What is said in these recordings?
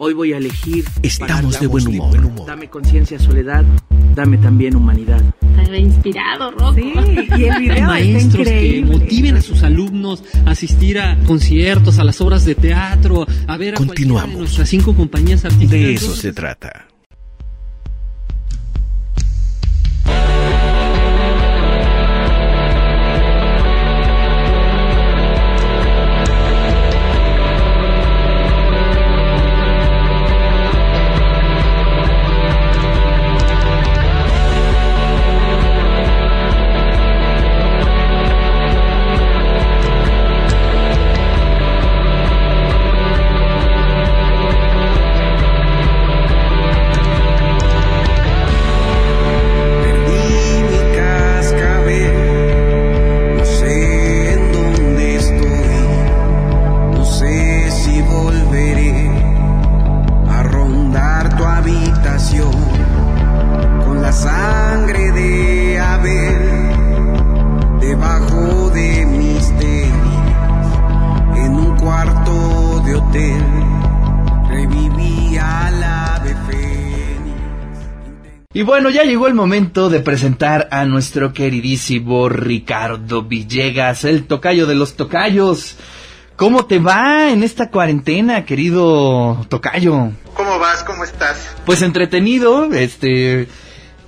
Hoy voy a elegir. Estamos de buen humor. Dame conciencia, soledad. Dame también humanidad. Está inspirado, Rocco. Sí, y el video está Maestros que motiven a sus alumnos a asistir a conciertos, a las obras de teatro, a ver a Continuamos. de nuestras cinco compañías artísticas. De eso Entonces, se trata. Bueno, ya llegó el momento de presentar a nuestro queridísimo Ricardo Villegas, el tocayo de los tocayos. ¿Cómo te va en esta cuarentena, querido tocayo? ¿Cómo vas? ¿Cómo estás? Pues entretenido, este,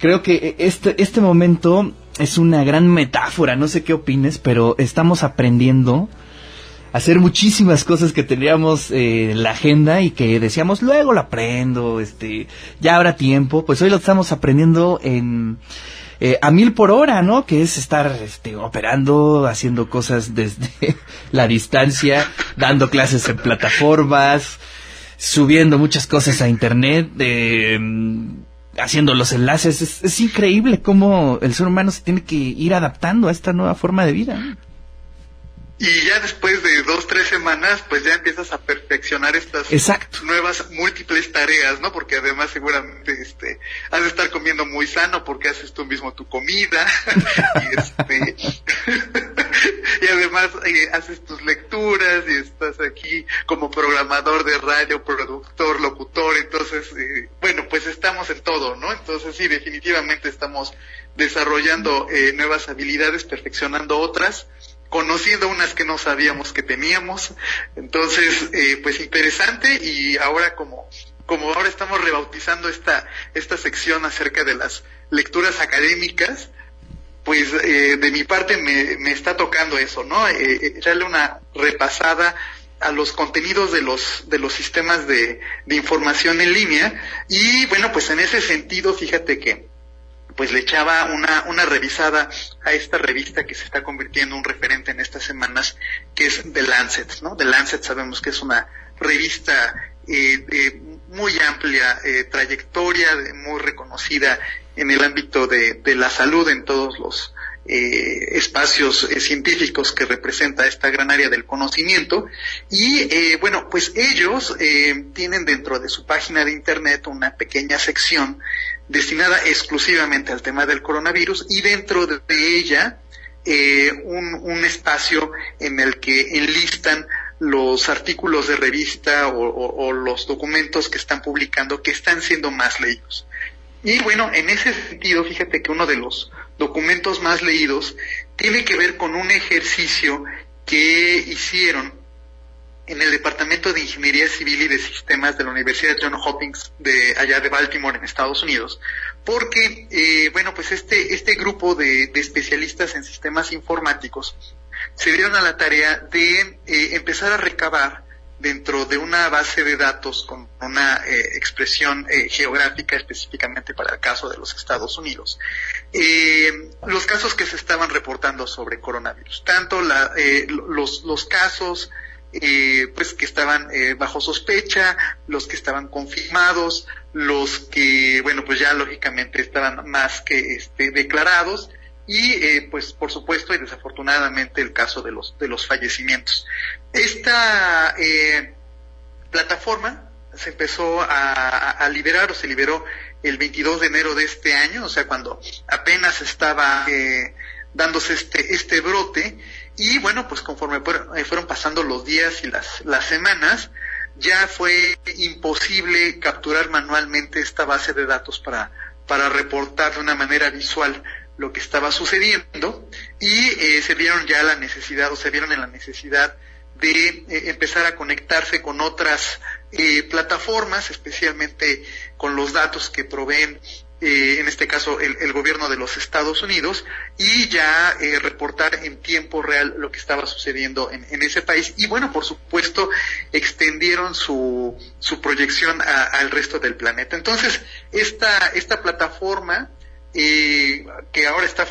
creo que este, este momento es una gran metáfora, no sé qué opines, pero estamos aprendiendo hacer muchísimas cosas que teníamos eh, en la agenda y que decíamos luego lo aprendo, este, ya habrá tiempo, pues hoy lo estamos aprendiendo en eh, a mil por hora, ¿no? Que es estar este, operando, haciendo cosas desde la distancia, dando clases en plataformas, subiendo muchas cosas a internet, eh, haciendo los enlaces. Es, es increíble cómo el ser humano se tiene que ir adaptando a esta nueva forma de vida. Y ya después de dos, tres semanas, pues ya empiezas a perfeccionar estas Exacto. nuevas múltiples tareas, ¿no? Porque además seguramente este, has de estar comiendo muy sano porque haces tú mismo tu comida y este y además eh, haces tus lecturas y estás aquí como programador de radio, productor, locutor, entonces eh, bueno, pues estamos en todo, ¿no? Entonces sí, definitivamente estamos desarrollando eh, nuevas habilidades, perfeccionando otras conociendo unas que no sabíamos que teníamos. Entonces, eh, pues interesante y ahora como, como ahora estamos rebautizando esta, esta sección acerca de las lecturas académicas, pues eh, de mi parte me, me está tocando eso, ¿no? Eh, echarle una repasada a los contenidos de los de los sistemas de, de información en línea y bueno pues en ese sentido fíjate que pues le echaba una, una revisada a esta revista que se está convirtiendo en un referente en estas semanas, que es The Lancet, ¿no? The Lancet sabemos que es una revista eh, muy amplia eh, trayectoria, de- muy reconocida en el ámbito de, de la salud en todos los eh, espacios eh, científicos que representa esta gran área del conocimiento. Y eh, bueno, pues ellos tienen dentro de su página de internet una pequeña sección destinada exclusivamente al tema del coronavirus y dentro de, ella un, un espacio en el que enlistan los artículos de revista o- o los documentos que están publicando que están siendo más leídos. Y bueno, en ese sentido, fíjate que uno de los documentos más leídos tiene que ver con un ejercicio que hicieron en el Departamento de Ingeniería Civil y de Sistemas de la Universidad John Hopkins de allá de Baltimore en Estados Unidos, porque eh, bueno pues este este grupo de, especialistas en sistemas informáticos se dieron a la tarea de eh, empezar a recabar dentro de una base de datos con una eh, expresión eh, geográfica específicamente para el caso de los Estados Unidos, eh, los casos que se estaban reportando sobre coronavirus, tanto la, los, los casos pues que estaban bajo sospecha, los que estaban confirmados, los que, bueno, pues ya lógicamente estaban más que este, declarados y eh, pues por supuesto y desafortunadamente el caso de los de los fallecimientos. Esta eh, plataforma se empezó a, liberar o se liberó el 22 de enero de este año, o sea, cuando apenas estaba eh, dándose este, este brote, y bueno, pues conforme fueron, eh, fueron pasando los días y las, las semanas, ya fue imposible capturar manualmente esta base de datos para, para reportar de una manera visual lo que estaba sucediendo y eh, se vieron ya la necesidad o se vieron en la necesidad de eh, empezar a conectarse con otras eh, plataformas, especialmente con los datos que proveen eh, en este caso el, gobierno de los Estados Unidos, y ya eh, reportar en tiempo real lo que estaba sucediendo en, ese país. Y bueno, por supuesto, extendieron su, su proyección al resto del planeta. Entonces, esta, esta plataforma, eh, que ahora está,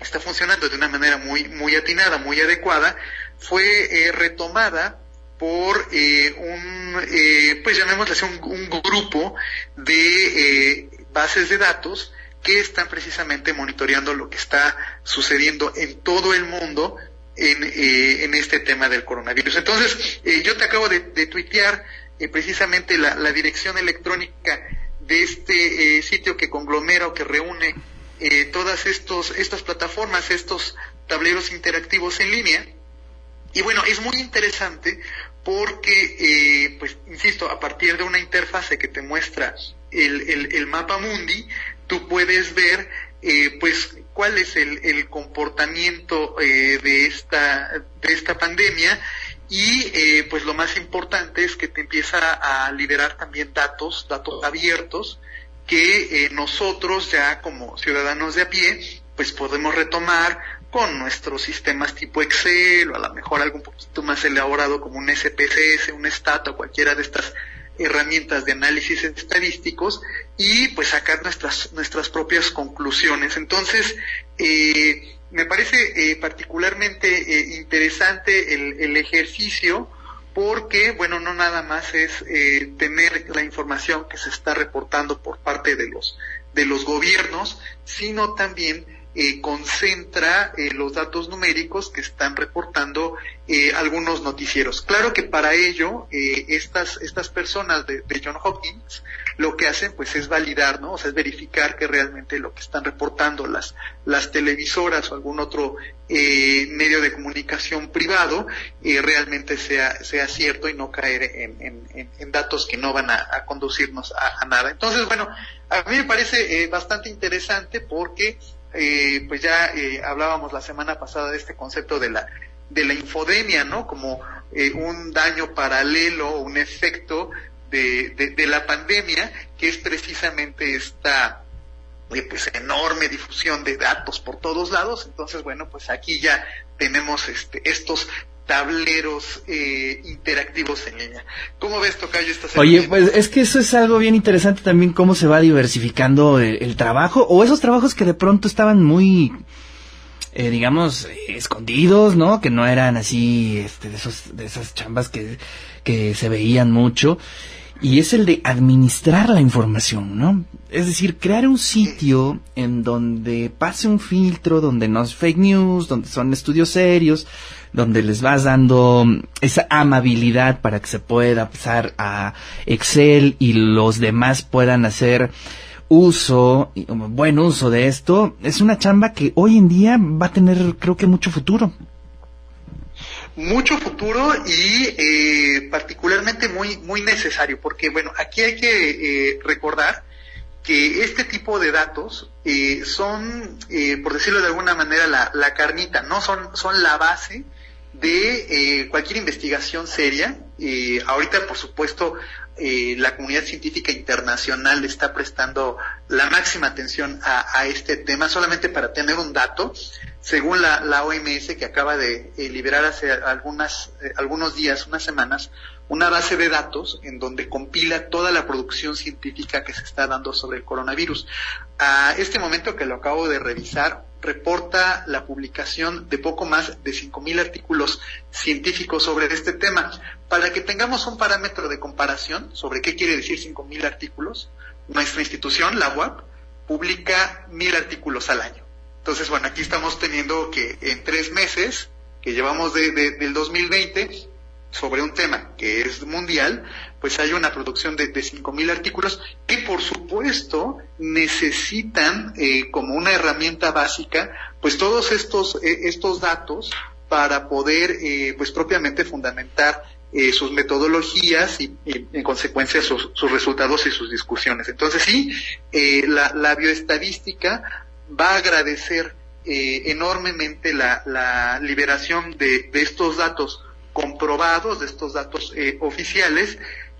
está funcionando de una manera muy, muy atinada, muy adecuada, fue retomada por un, pues llamémosle así, un, grupo de bases de datos que están precisamente monitoreando lo que está sucediendo en todo el mundo en, eh, en este tema del coronavirus. Entonces, eh, yo te acabo de, tuitear eh, precisamente la, dirección electrónica de este sitio que conglomera o que reúne todas estos, estas plataformas, estos tableros interactivos en línea. Y bueno, es muy interesante porque, pues, insisto, a partir de una interfase que te muestra el, el, mapa mundi, tú puedes ver eh, pues cuál es el, el comportamiento eh, de esta de esta pandemia y eh, pues lo más importante es que te empieza a liberar también datos datos abiertos que nosotros ya como ciudadanos de a pie pues podemos retomar con nuestros sistemas tipo Excel o a lo mejor algo un poquito más elaborado como un SPSS, un STAT o cualquiera de estas herramientas de análisis estadísticos y pues sacar nuestras, nuestras propias conclusiones. Entonces, eh, me parece eh, particularmente eh, interesante el, el, ejercicio porque, bueno, no nada más es tener la información que se está reportando por parte de los, de los gobiernos, sino también eh, concentra eh, los datos numéricos que están reportando eh, algunos noticieros. Claro que para ello estas, estas personas de, de, John Hopkins lo que hacen pues es validar, ¿no? O sea, es verificar que realmente lo que están reportando las, las televisoras o algún otro medio de comunicación privado realmente sea, sea cierto y no caer en, en, en datos que no van a, conducirnos a, nada. Entonces, bueno, a mí me parece bastante interesante porque eh, pues ya eh, hablábamos la semana pasada de este concepto de la de la infodemia, ¿no? Como eh, un daño paralelo, un efecto de, de, la pandemia, que es precisamente esta pues enorme difusión de datos por todos lados. Entonces, bueno, pues aquí ya tenemos este, estos tableros eh, interactivos en línea. ¿Cómo ves, Tocayo, esta Oye, pues es que eso es algo bien interesante también, cómo se va diversificando el, trabajo, o esos trabajos que de pronto estaban muy, eh, digamos, escondidos, ¿no? Que no eran así, este, de, esos, de esas chambas que, que se veían mucho. Y es el de administrar la información, ¿no? Es decir, crear un sitio en donde pase un filtro, donde no es fake news, donde son estudios serios, donde les vas dando esa amabilidad para que se pueda pasar a Excel y los demás puedan hacer uso, buen uso de esto, es una chamba que hoy en día va a tener creo que mucho futuro. Mucho futuro y eh, particularmente muy, muy necesario, porque bueno, aquí hay que eh, recordar que este tipo de datos eh, son, por decirlo de alguna manera, la, la, carnita, ¿no? Son, son la base de eh, cualquier investigación seria. Eh, ahorita, por supuesto, eh, la comunidad científica internacional está prestando la máxima atención a, este tema, solamente para tener un dato. Según la, OMS, que acaba de liberar hace algunas, algunos días, unas semanas, una base de datos en donde compila toda la producción científica que se está dando sobre el coronavirus. A este momento que lo acabo de revisar, reporta la publicación de poco más de 5.000 artículos científicos sobre este tema. Para que tengamos un parámetro de comparación sobre qué quiere decir 5.000 artículos, nuestra institución, la UAP, publica 1.000 artículos al año. Entonces, bueno, aquí estamos teniendo que en tres meses que llevamos de, del 2020, sobre un tema que es mundial, pues hay una producción de, de 5.000 artículos que por supuesto necesitan eh, como una herramienta básica pues todos estos, eh, estos datos para poder eh, pues propiamente fundamentar eh, sus metodologías y, en consecuencia sus, resultados y sus discusiones. Entonces sí, eh, la, bioestadística va a agradecer eh, enormemente la, liberación de, estos datos comprobados, de estos datos oficiales,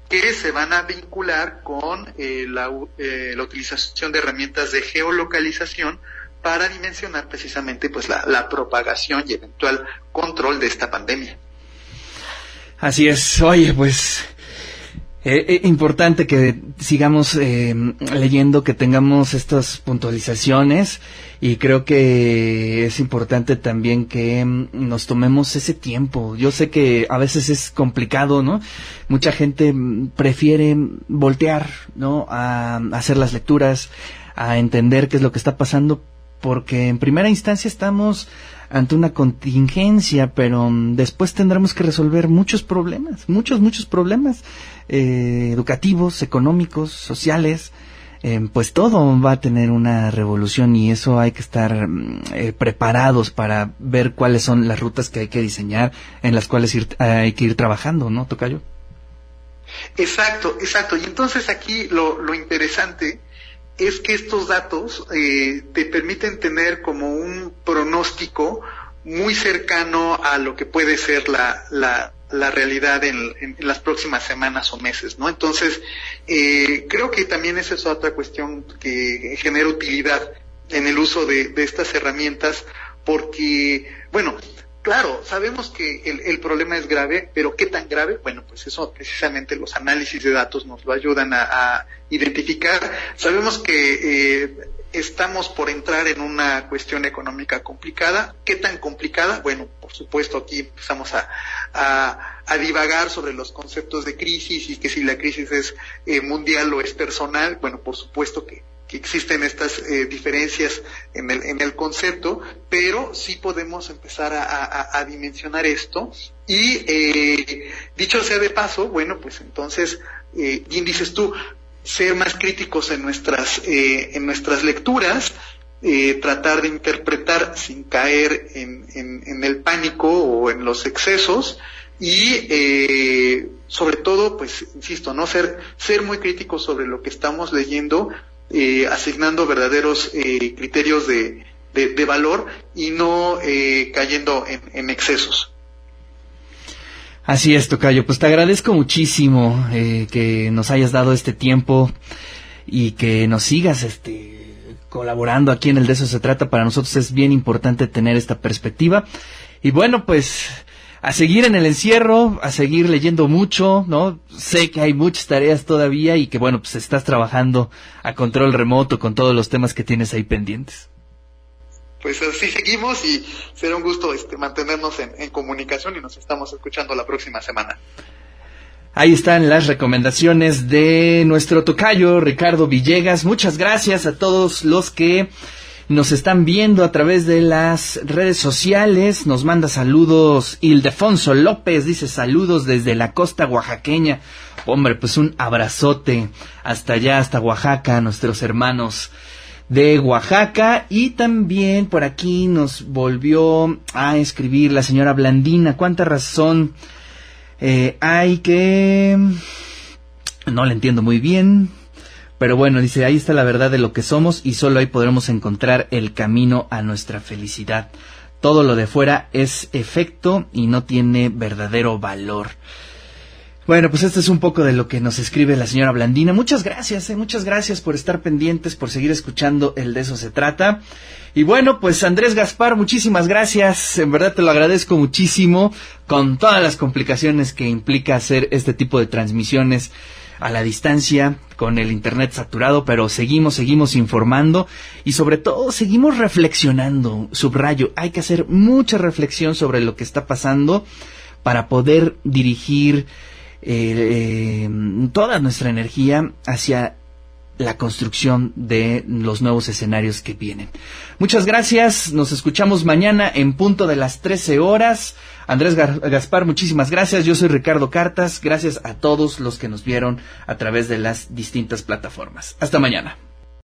que se van a vincular con la, la utilización de herramientas de geolocalización para dimensionar precisamente pues la, propagación y eventual control de esta pandemia. Así es, oye, pues eh, eh, importante que sigamos eh, leyendo, que tengamos estas puntualizaciones y creo que es importante también que mm, nos tomemos ese tiempo. Yo sé que a veces es complicado, ¿no? Mucha gente mm, prefiere voltear, ¿no? A hacer las lecturas, a entender qué es lo que está pasando, porque en primera instancia estamos ante una contingencia, pero mm, después tendremos que resolver muchos problemas, muchos, muchos problemas eh, educativos, económicos, sociales. Eh, pues todo va a tener una revolución y eso hay que estar mm, eh, preparados para ver cuáles son las rutas que hay que diseñar, en las cuales hay que ir trabajando, ¿no, Tocayo? Exacto, exacto. Y entonces aquí lo, lo interesante es que estos datos eh, te permiten tener como un pronóstico muy cercano a lo que puede ser la, la, la realidad en, las próximas semanas o meses, ¿no? Entonces, eh, creo que también esa es otra cuestión que genera utilidad en el uso de, estas herramientas, porque, bueno, Claro, sabemos que el, problema es grave, pero ¿qué tan grave? Bueno, pues eso precisamente los análisis de datos nos lo ayudan a, identificar. Sabemos que eh, estamos por entrar en una cuestión económica complicada. ¿Qué tan complicada? Bueno, por supuesto aquí empezamos a, a, divagar sobre los conceptos de crisis y que si la crisis es eh, mundial o es personal. Bueno, por supuesto que que existen estas eh, diferencias en el, en el concepto, pero sí podemos empezar a, dimensionar esto. Y eh, dicho sea de paso, bueno, pues entonces, eh, dices tú, ser más críticos en nuestras, eh, en nuestras lecturas, tratar de interpretar sin caer en, en, en, el pánico o en los excesos y sobre todo, pues, insisto, no ser, ser muy críticos sobre lo que estamos leyendo, eh, asignando verdaderos eh, criterios de, de, valor y no eh, cayendo en, excesos. Así es, Tocayo. Pues te agradezco muchísimo que nos hayas dado este tiempo y que nos sigas este, colaborando aquí en el De eso se trata. Para nosotros es bien importante tener esta perspectiva. Y bueno, pues a seguir en el encierro, a seguir leyendo mucho, ¿no? Sé que hay muchas tareas todavía y que bueno, pues estás trabajando a control remoto con todos los temas que tienes ahí pendientes. Pues así seguimos y será un gusto este, mantenernos en, en comunicación y nos estamos escuchando la próxima semana. Ahí están las recomendaciones de nuestro tocayo Ricardo Villegas. Muchas gracias a todos los que nos están viendo a través de las redes sociales. Nos manda saludos Ildefonso López, dice saludos desde la costa oaxaqueña. Hombre, pues un abrazote hasta allá, hasta Oaxaca, nuestros hermanos de Oaxaca. Y también por aquí nos volvió a escribir la señora Blandina. ¿Cuánta razón eh, hay que... No le entiendo muy bien. Pero bueno, dice, ahí está la verdad de lo que somos y solo ahí podremos encontrar el camino a nuestra felicidad. Todo lo de fuera es efecto y no tiene verdadero valor. Bueno, pues esto es un poco de lo que nos escribe la señora Blandina. Muchas gracias, eh, muchas gracias por estar pendientes, por seguir escuchando el de eso se trata. Y bueno, pues Andrés Gaspar, muchísimas gracias. En verdad te lo agradezco muchísimo con todas las complicaciones que implica hacer este tipo de transmisiones a la distancia, con el Internet saturado, pero seguimos, seguimos informando y sobre todo seguimos reflexionando. Subrayo, hay que hacer mucha reflexión sobre lo que está pasando para poder dirigir eh, toda nuestra energía hacia la construcción de los nuevos escenarios que vienen. Muchas gracias, nos escuchamos mañana en punto de las 13 horas. Andrés Gaspar, muchísimas gracias. Yo soy Ricardo Cartas. Gracias a todos los que nos vieron a través de las distintas plataformas. Hasta mañana.